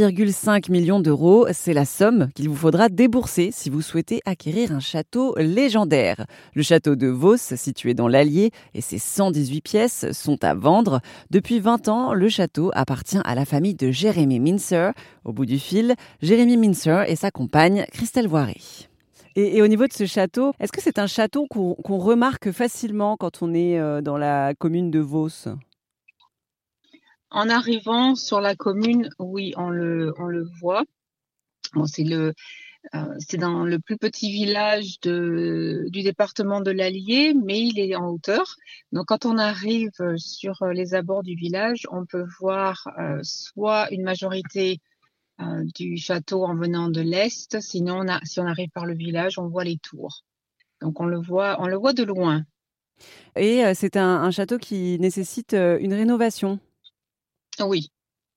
1,5 million d'euros, c'est la somme qu'il vous faudra débourser si vous souhaitez acquérir un château légendaire. Le château de Vos, situé dans l'Allier, et ses 118 pièces sont à vendre. Depuis 20 ans, le château appartient à la famille de Jérémy Mincer. Au bout du fil, Jérémy Mincer et sa compagne Christelle Voiré. Et, au niveau de ce château, est-ce que c'est un château qu'on remarque facilement quand on est euh, dans la commune de Vos? En arrivant sur la commune, oui, on le, voit. Bon, c'est le, euh, c'est dans le plus petit village du département de l'Allier, mais il est en hauteur. Donc quand on arrive sur les abords du village, on peut voir euh, soit une majorité euh, du château en venant de l'est. Sinon, si on arrive par le village, on voit les tours. Donc on le voit, on le voit de loin. Et euh, c'est un, château qui nécessite euh, une rénovation. Oui,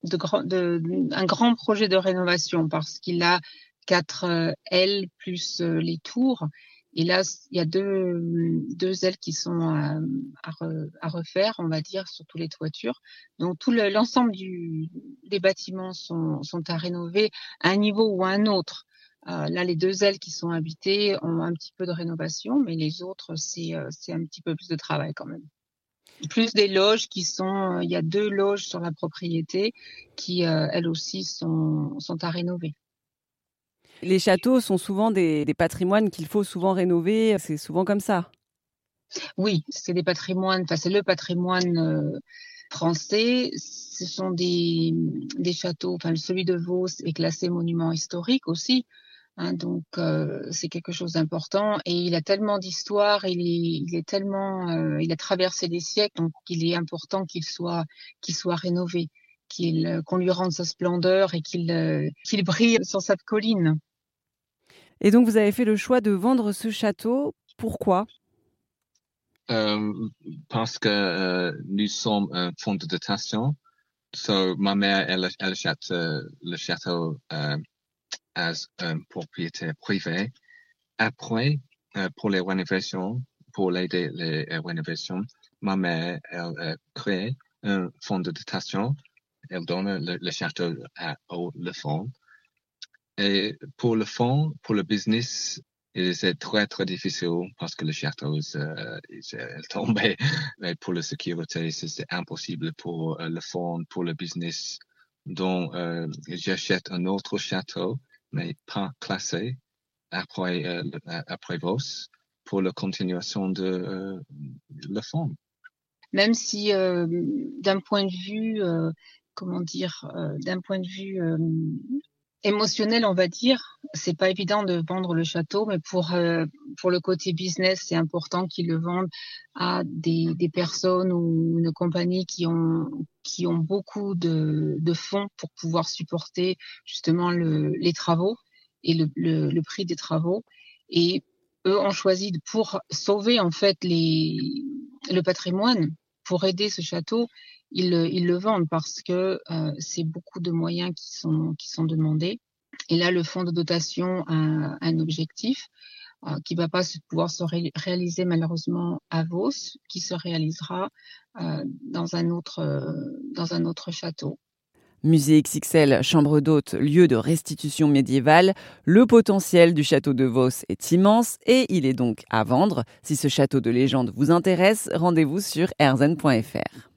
de, de, un grand projet de rénovation parce qu'il a quatre ailes plus les tours et là, il y a deux, deux ailes qui sont à, à, refaire, on va dire, sur toutes les toitures. Donc tout l'ensemble du, des bâtiments sont, sont à rénover à un niveau ou à un autre. Euh, là, les deux ailes qui sont habitées ont un petit peu de rénovation, mais les autres, c'est euh, un petit peu plus de travail quand même. Plus des loges qui sont, il y a deux loges sur la propriété qui, euh, elles aussi, sont, sont à rénover. Les châteaux sont souvent des, patrimoines qu'il faut souvent rénover. C'est souvent comme ça. Oui, c'est des patrimoines. Enfin, c'est le patrimoine euh, français. Ce sont des, des châteaux. Enfin, celui de Vos est classé monument historique aussi. Hein, donc euh, c'est quelque chose d'important et il a tellement d'histoire, il est, il est tellement, euh, il a traversé des siècles, donc il est important qu'il soit, qu'il soit rénové, qu'il, qu'on lui rende sa splendeur et qu'il, qu'il brille sur cette colline. Et donc, vous avez fait le choix de vendre ce château. Pourquoi? Euh, Parce que euh, nous sommes un fonds de dotation. So, ma mère, elle, achète euh, le château euh, as un propriétaire privé. Après, euh, pour les rénovations, pour l'aider les rénovations, ma mère, elle crée un fonds de dotation. Elle donne le, château à, au le fonds et pour le fond, pour le business, c'est très très difficile parce que le château euh, est tombé. Mais pour la sécurité, c'est impossible pour euh, le fond, pour le business. Donc, euh, j'achète un autre château, mais pas classé après euh, après Vos pour la continuation de euh, fond. Même si euh, d'un point de vue, comment dire, d'un point de vue émotionnel, on va dire. C'est pas évident de vendre le château, mais pour euh, pour le côté business, c'est important qu'ils le vendent à des, des personnes ou une compagnie qui ont qui ont beaucoup de, de fonds pour pouvoir supporter justement le, les travaux et le, le, le prix des travaux. Et eux ont choisi pour sauver en fait les le patrimoine, pour aider ce château, ils, ils le vendent parce que euh, c'est beaucoup de moyens qui sont, qui sont demandés. Et là, le fonds de dotation a un objectif euh, qui va pas pouvoir se réaliser malheureusement à Vos, qui se réalisera euh, dans, un autre, dans un autre château. Musée XXL, chambre d'hôte, lieu de restitution médiévale, le potentiel du château de Vos est immense et il est donc à vendre. Si ce château de légende vous intéresse, rendez-vous sur erzen.fr.